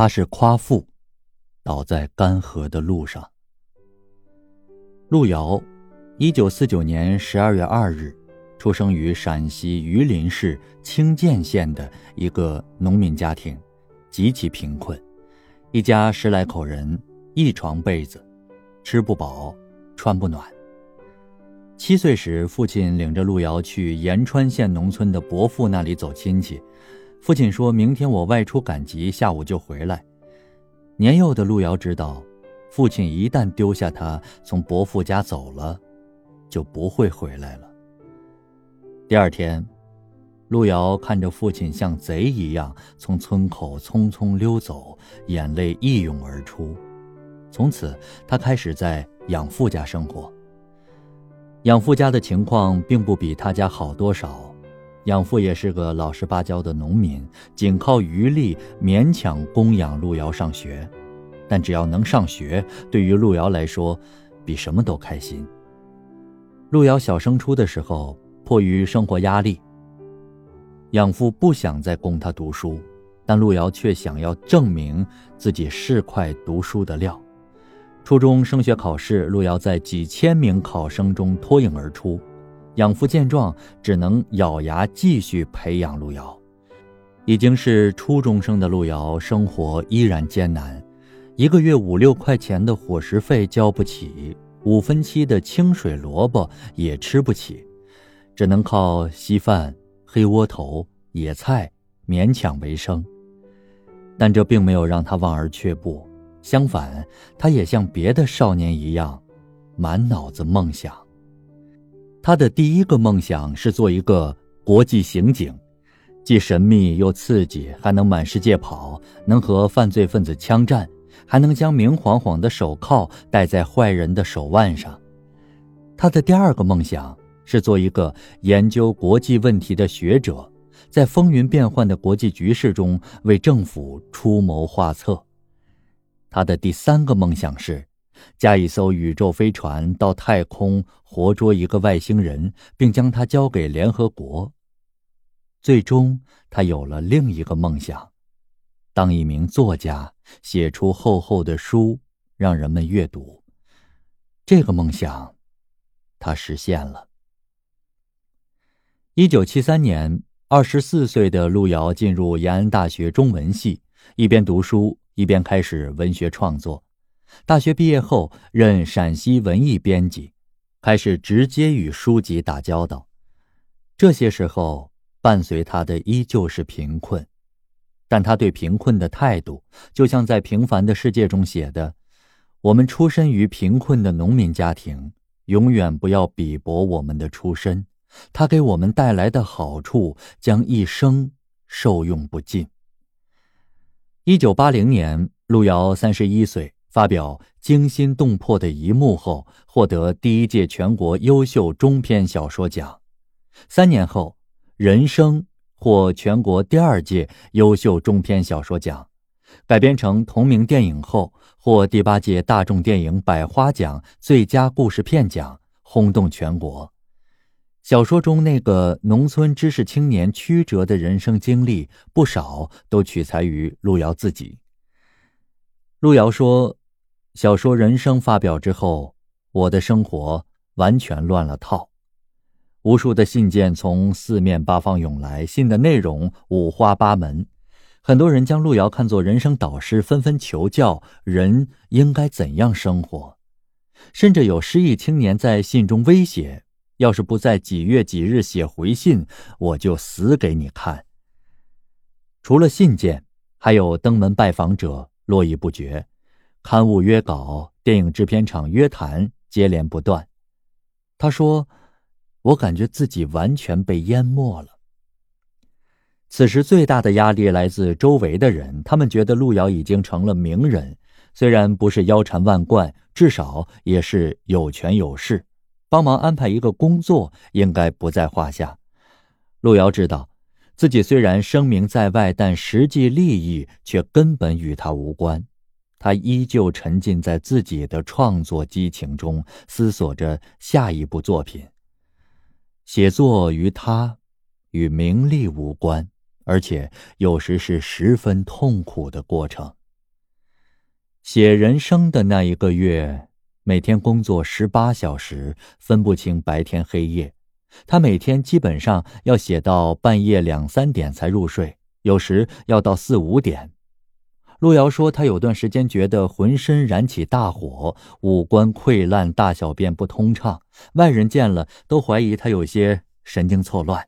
他是夸父，倒在干涸的路上。路遥，一九四九年十二月二日，出生于陕西榆林市清涧县的一个农民家庭，极其贫困，一家十来口人，一床被子，吃不饱，穿不暖。七岁时，父亲领着路遥去延川县农村的伯父那里走亲戚。父亲说明天我外出赶集，下午就回来。年幼的路遥知道，父亲一旦丢下他从伯父家走了，就不会回来了。第二天，路遥看着父亲像贼一样从村口匆匆溜走，眼泪一涌而出。从此，他开始在养父家生活。养父家的情况并不比他家好多少，养父也是个老实巴交的农民，仅靠余力勉强供养路遥上学。但只要能上学，对于路遥来说，比什么都开心。路遥小升初的时候，迫于生活压力，养父不想再供他读书，但路遥却想要证明自己是块读书的料。初中升学考试，路遥在几千名考生中脱颖而出。养父见状，只能咬牙继续培养路遥。已经是初中生的路遥，生活依然艰难，一个月五六块钱的伙食费交不起，五分七的清水萝卜也吃不起，只能靠稀饭、黑窝头、野菜勉强为生。但这并没有让他望而却步。相反，他也像别的少年一样，满脑子梦想。他的第一个梦想是做一个国际刑警，既神秘又刺激，还能满世界跑，能和犯罪分子枪战，还能将明晃晃的手铐戴在坏人的手腕上。他的第二个梦想是做一个研究国际问题的学者，在风云变幻的国际局势中为政府出谋划策。他的第三个梦想是，驾一艘宇宙飞船到太空活捉一个外星人，并将他交给联合国。最终，他有了另一个梦想，当一名作家，写出厚厚的书，让人们阅读。这个梦想，他实现了。一九七三年，二十四岁的路遥进入延安大学中文系，一边读书。一边开始文学创作，大学毕业后任陕西文艺编辑，开始直接与书籍打交道。这些时候，伴随他的依旧是贫困，但他对贫困的态度，就像在《平凡的世界》中写的：“我们出身于贫困的农民家庭，永远不要鄙薄我们的出身，它给我们带来的好处将一生受用不尽。”一九八零年，路遥三十一岁，发表惊心动魄的一幕后，获得第一届全国优秀中篇小说奖。三年后，《人生》获全国第二届优秀中篇小说奖，改编成同名电影后，获第八届大众电影百花奖最佳故事片奖，轰动全国。小说中那个农村知识青年曲折的人生经历，不少都取材于路遥自己。路遥说：“小说《人生》发表之后，我的生活完全乱了套。无数的信件从四面八方涌来，信的内容五花八门，很多人将路遥看作人生导师，纷纷求教人应该怎样生活，甚至有失意青年在信中威胁。”要是不在几月几日写回信，我就死给你看。除了信件，还有登门拜访者络绎不绝，刊物约稿、电影制片厂约谈接连不断。他说：“我感觉自己完全被淹没了。”此时最大的压力来自周围的人，他们觉得路遥已经成了名人，虽然不是腰缠万贯，至少也是有权有势。帮忙安排一个工作应该不在话下。路遥知道，自己虽然声名在外，但实际利益却根本与他无关。他依旧沉浸在自己的创作激情中，思索着下一部作品。写作于他，与名利无关，而且有时是十分痛苦的过程。写人生的那一个月，每天工作十八小时，分不清白天黑夜。他每天基本上要写到半夜两三点才入睡，有时要到四五点。路遥说，他有段时间觉得浑身燃起大火，五官溃烂，大小便不通畅，外人见了都怀疑他有些神经错乱。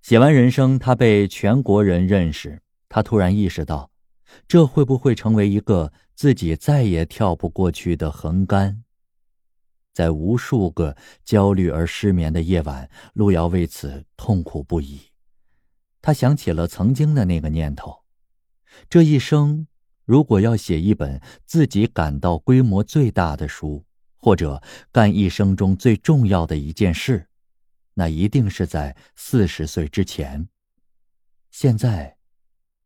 写完人生，他被全国人认识，他突然意识到。这会不会成为一个自己再也跳不过去的横杆？在无数个焦虑而失眠的夜晚，路遥为此痛苦不已。他想起了曾经的那个念头：这一生，如果要写一本自己感到规模最大的书，或者干一生中最重要的一件事，那一定是在四十岁之前。现在，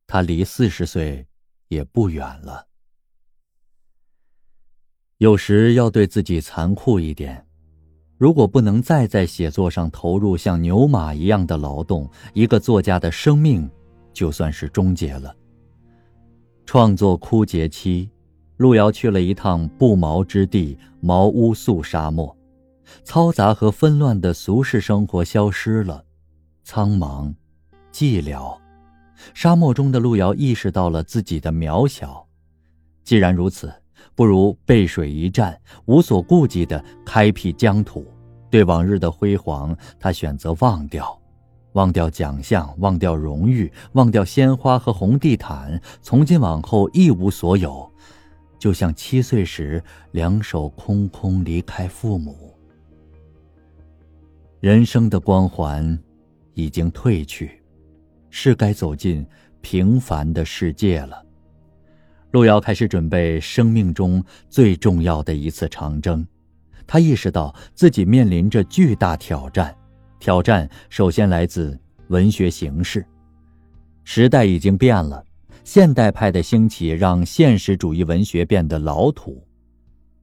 他离四十岁。也不远了。有时要对自己残酷一点，如果不能再在写作上投入像牛马一样的劳动，一个作家的生命就算是终结了。创作枯竭期，路遥去了一趟不毛之地——毛乌素沙漠，嘈杂和纷乱的俗世生活消失了，苍茫，寂寥。沙漠中的路遥意识到了自己的渺小，既然如此，不如背水一战，无所顾忌地开辟疆土。对往日的辉煌，他选择忘掉，忘掉奖项，忘掉荣誉，忘掉鲜花和红地毯。从今往后一无所有，就像七岁时两手空空离开父母。人生的光环已经褪去。是该走进平凡的世界了。路遥开始准备生命中最重要的一次长征，他意识到自己面临着巨大挑战。挑战首先来自文学形式，时代已经变了，现代派的兴起让现实主义文学变得老土。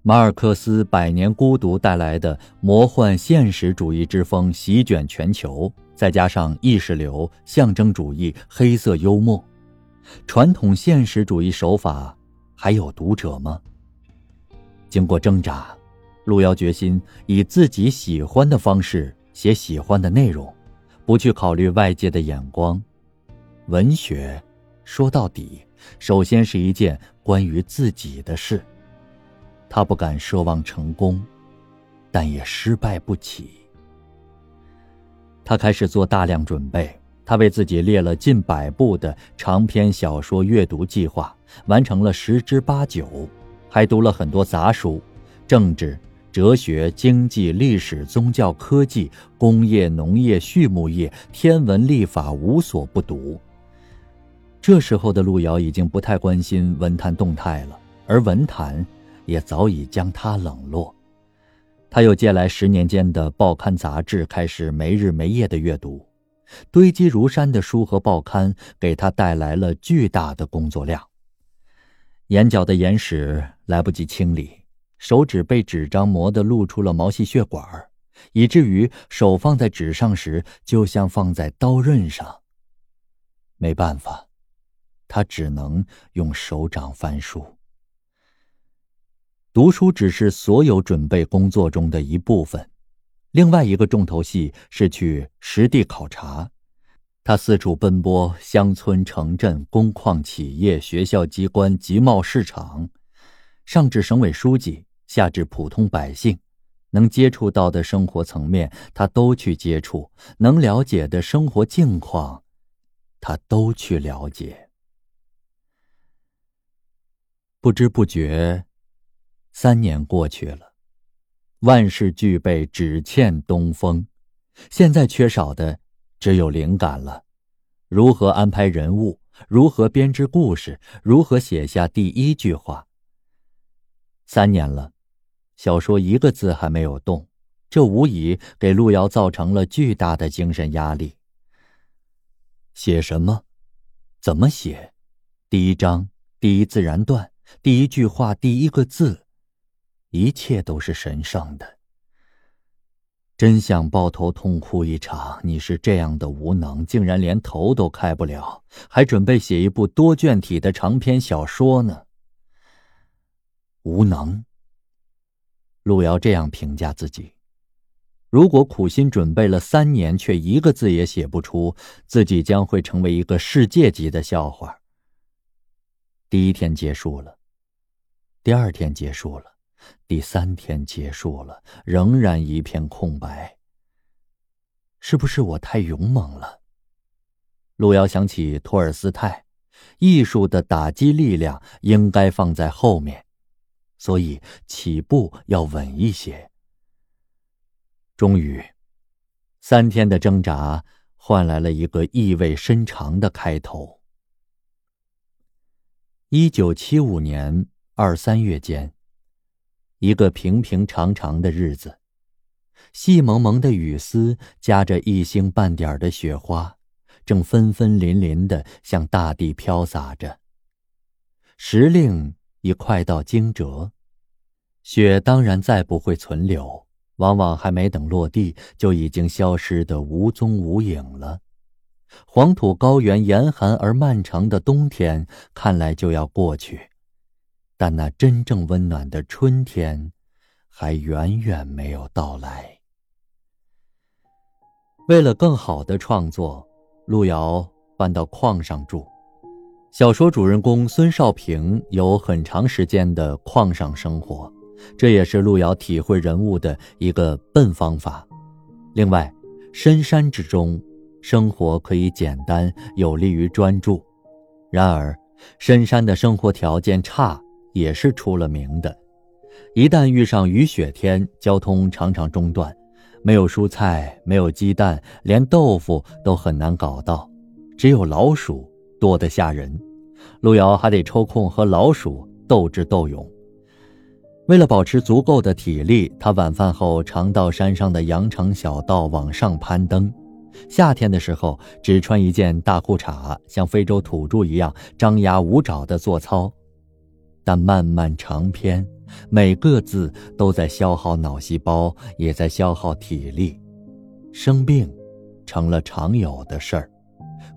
马尔克斯《百年孤独》带来的魔幻现实主义之风席卷全球。再加上意识流、象征主义、黑色幽默，传统现实主义手法还有读者吗？经过挣扎，路遥决心以自己喜欢的方式写喜欢的内容，不去考虑外界的眼光。文学，说到底，首先是一件关于自己的事。他不敢奢望成功，但也失败不起。他开始做大量准备，他为自己列了近百部的长篇小说阅读计划，完成了十之八九，还读了很多杂书，政治、哲学、经济、历史、宗教、科技、工业、农业、畜牧业、天文、历法，无所不读。这时候的路遥已经不太关心文坛动态了，而文坛也早已将他冷落。他又借来十年间的报刊杂志，开始没日没夜的阅读，堆积如山的书和报刊给他带来了巨大的工作量。眼角的眼屎来不及清理，手指被纸张磨得露出了毛细血管，以至于手放在纸上时就像放在刀刃上。没办法，他只能用手掌翻书。读书只是所有准备工作中的一部分，另外一个重头戏是去实地考察。他四处奔波，乡村、城镇、工矿、企业、学校、机关、集贸市场，上至省委书记，下至普通百姓，能接触到的生活层面，他都去接触；能了解的生活境况，他都去了解。不知不觉。三年过去了，万事俱备，只欠东风。现在缺少的只有灵感了。如何安排人物？如何编织故事？如何写下第一句话？三年了，小说一个字还没有动，这无疑给路遥造成了巨大的精神压力。写什么？怎么写？第一章，第一自然段，第一句话，第一个字。一切都是神圣的，真想抱头痛哭一场。你是这样的无能，竟然连头都开不了，还准备写一部多卷体的长篇小说呢？无能。路遥这样评价自己：如果苦心准备了三年，却一个字也写不出，自己将会成为一个世界级的笑话。第一天结束了，第二天结束了，第三天结束了，仍然一片空白。是不是我太勇猛了？路遥想起托尔斯泰，艺术的打击力量应该放在后面。所以起步要稳一些。终于，三天的挣扎换来了一个意味深长的开头。一九七五年二三月间，一个平平常常的日子，细蒙蒙的雨丝夹着一星半点的雪花，正纷纷淋淋的向大地飘洒着。时令。已快到惊蛰，雪当然再不会存留，往往还没等落地，就已经消失得无踪无影了。黄土高原严寒而漫长的冬天看来就要过去，但那真正温暖的春天，还远远没有到来。为了更好的创作，路遥搬到矿上住。小说主人公孙少平有很长时间的矿上生活，这也是路遥体会人物的一个笨方法。另外，深山之中，生活可以简单，有利于专注。然而，深山的生活条件差也是出了名的。一旦遇上雨雪天，交通常常中断，没有蔬菜，没有鸡蛋，连豆腐都很难搞到，只有老鼠。多得吓人，路遥还得抽空和老鼠斗智斗勇。为了保持足够的体力，他晚饭后常到山上的羊肠小道往上攀登。夏天的时候，只穿一件大裤衩，像非洲土著一样张牙舞爪的做操。但漫漫长篇，每个字都在消耗脑细胞，也在消耗体力。生病，成了常有的事儿。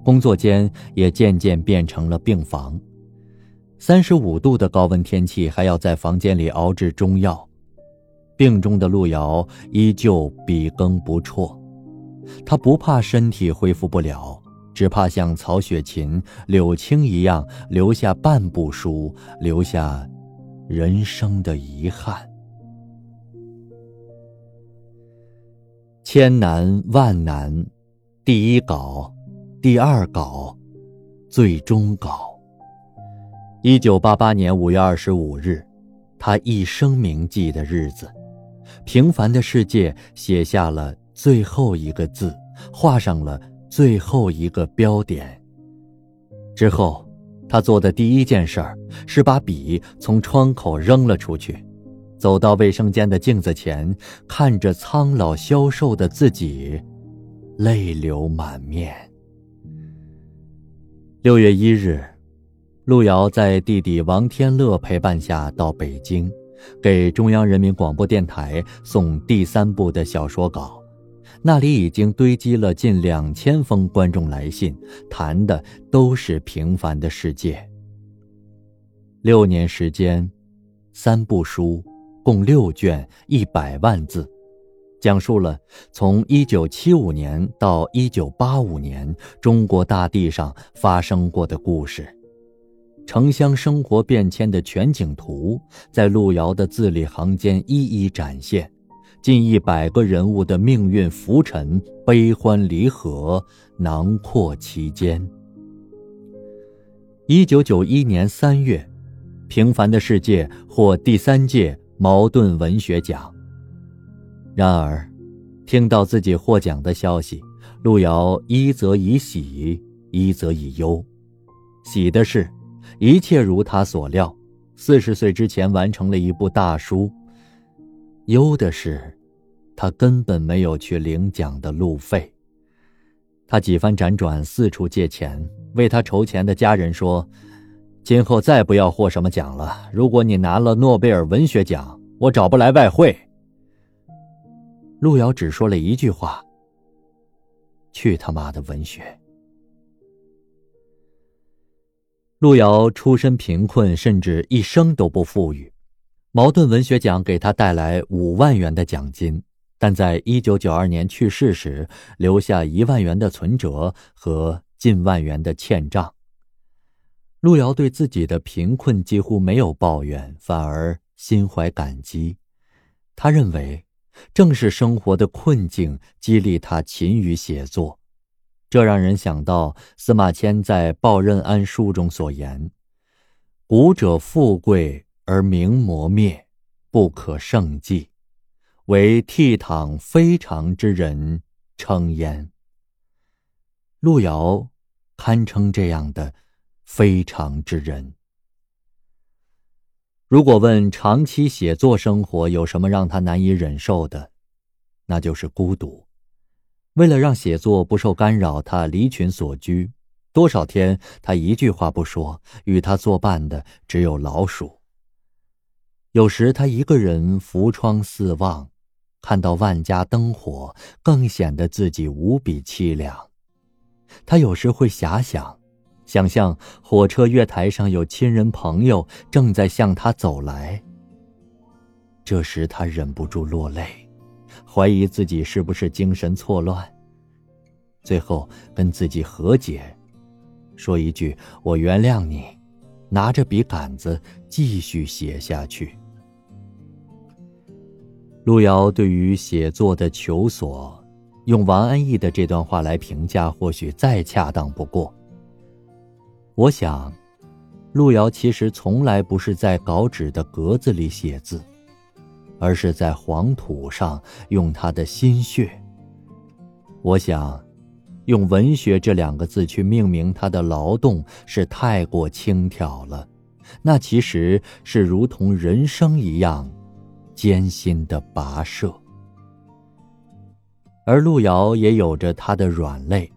工作间也渐渐变成了病房，三十五度的高温天气，还要在房间里熬制中药。病中的路遥依旧笔耕不辍，他不怕身体恢复不了，只怕像曹雪芹、柳青一样留下半部书，留下人生的遗憾。千难万难，第一稿。第二稿，最终稿。一九八八年五月二十五日，他一生铭记的日子，平凡的世界写下了最后一个字，画上了最后一个标点。之后，他做的第一件事儿是把笔从窗口扔了出去，走到卫生间的镜子前，看着苍老消瘦的自己，泪流满面。六月一日，路遥在弟弟王天乐陪伴下到北京，给中央人民广播电台送第三部的小说稿。那里已经堆积了近两千封观众来信，谈的都是平凡的世界。六年时间，三部书，共六卷，一百万字。讲述了从1975年到1985年中国大地上发生过的故事，城乡生活变迁的全景图在路遥的字里行间一一展现，近一百个人物的命运浮沉、悲欢离合囊括其间。1991年3月，《平凡的世界》获第三届茅盾文学奖。然而，听到自己获奖的消息，路遥一则以喜，一则以忧。喜的是，一切如他所料，四十岁之前完成了一部大书；忧的是，他根本没有去领奖的路费。他几番辗转，四处借钱，为他筹钱的家人说：“今后再不要获什么奖了。如果你拿了诺贝尔文学奖，我找不来外汇。”路遥只说了一句话：“去他妈的文学！”路遥出身贫困，甚至一生都不富裕，茅盾文学奖给他带来五万元的奖金，但在一九九二年去世时留下一万元的存折和近万元的欠账。路遥对自己的贫困几乎没有抱怨，反而心怀感激。他认为，正是生活的困境激励他勤于写作，这让人想到司马迁在《报任安书》中所言：“古者富贵。”而名磨灭，不可胜计，为倜傥非常之人称焉。路遥堪称这样的非常之人。如果问长期写作生活有什么让他难以忍受的，那就是孤独。为了让写作不受干扰，他离群所居，多少天他一句话不说，与他作伴的只有老鼠。有时他一个人扶窗四望，看到万家灯火，更显得自己无比凄凉。他有时会遐想，想象火车月台上有亲人朋友正在向他走来。这时他忍不住落泪，怀疑自己是不是精神错乱。最后跟自己和解，说一句“我原谅你”。拿着笔杆子继续写下去。路遥对于写作的求索，用王安忆的这段话来评价，或许再恰当不过。我想，路遥其实从来不是在稿纸的格子里写字，而是在黄土上用他的心血。我想。用“文学”这两个字去命名他的劳动是太过轻佻了，那其实是如同人生一样艰辛的跋涉。而路遥也有着他的软肋，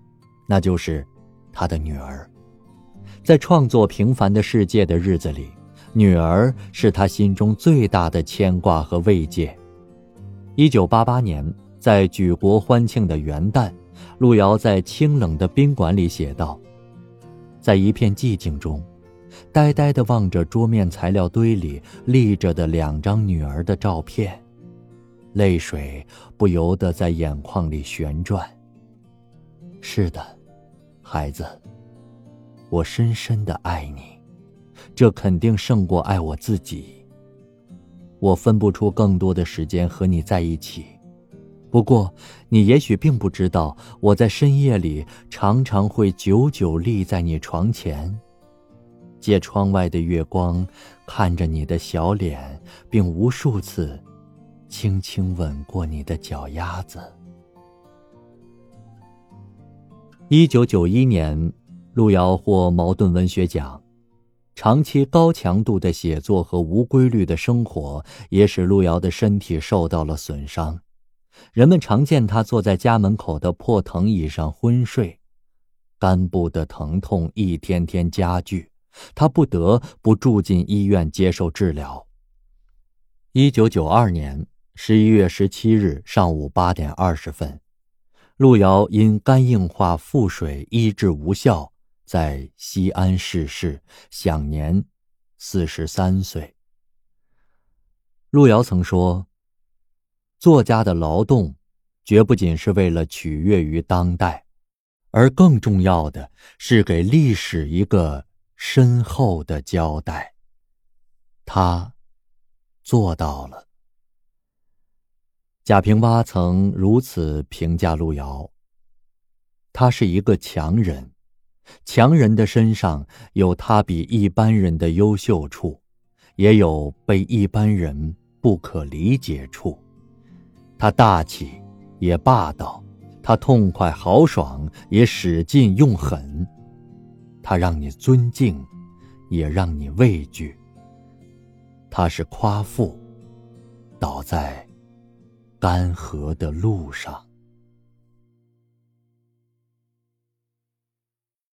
那就是他的女儿。在创作《平凡的世界》的日子里，女儿是他心中最大的牵挂和慰藉。一九八八年，在举国欢庆的元旦。路遥在清冷的宾馆里写道：“在一片寂静中，呆呆地望着桌面材料堆里立着的两张女儿的照片，泪水不由得在眼眶里旋转。是的，孩子，我深深的爱你，这肯定胜过爱我自己。我分不出更多的时间和你在一起。”不过，你也许并不知道，我在深夜里常常会久久立在你床前，借窗外的月光，看着你的小脸，并无数次轻轻吻过你的脚丫子。一九九一年，路遥获茅盾文学奖。长期高强度的写作和无规律的生活，也使路遥的身体受到了损伤。人们常见他坐在家门口的破藤椅上昏睡，肝部的疼痛一天天加剧，他不得不住进医院接受治疗。一九九二年十一月十七日上午八点二十分，路遥因肝硬化腹水医治无效，在西安逝世，享年四十三岁。路遥曾说。作家的劳动，绝不仅是为了取悦于当代，而更重要的是给历史一个深厚的交代。他做到了。贾平凹曾如此评价路遥：他是一个强人，强人的身上有他比一般人的优秀处，也有被一般人不可理解处。他大气，也霸道；他痛快豪爽，也使劲用狠。他让你尊敬，也让你畏惧。他是夸父，倒在干涸的路上。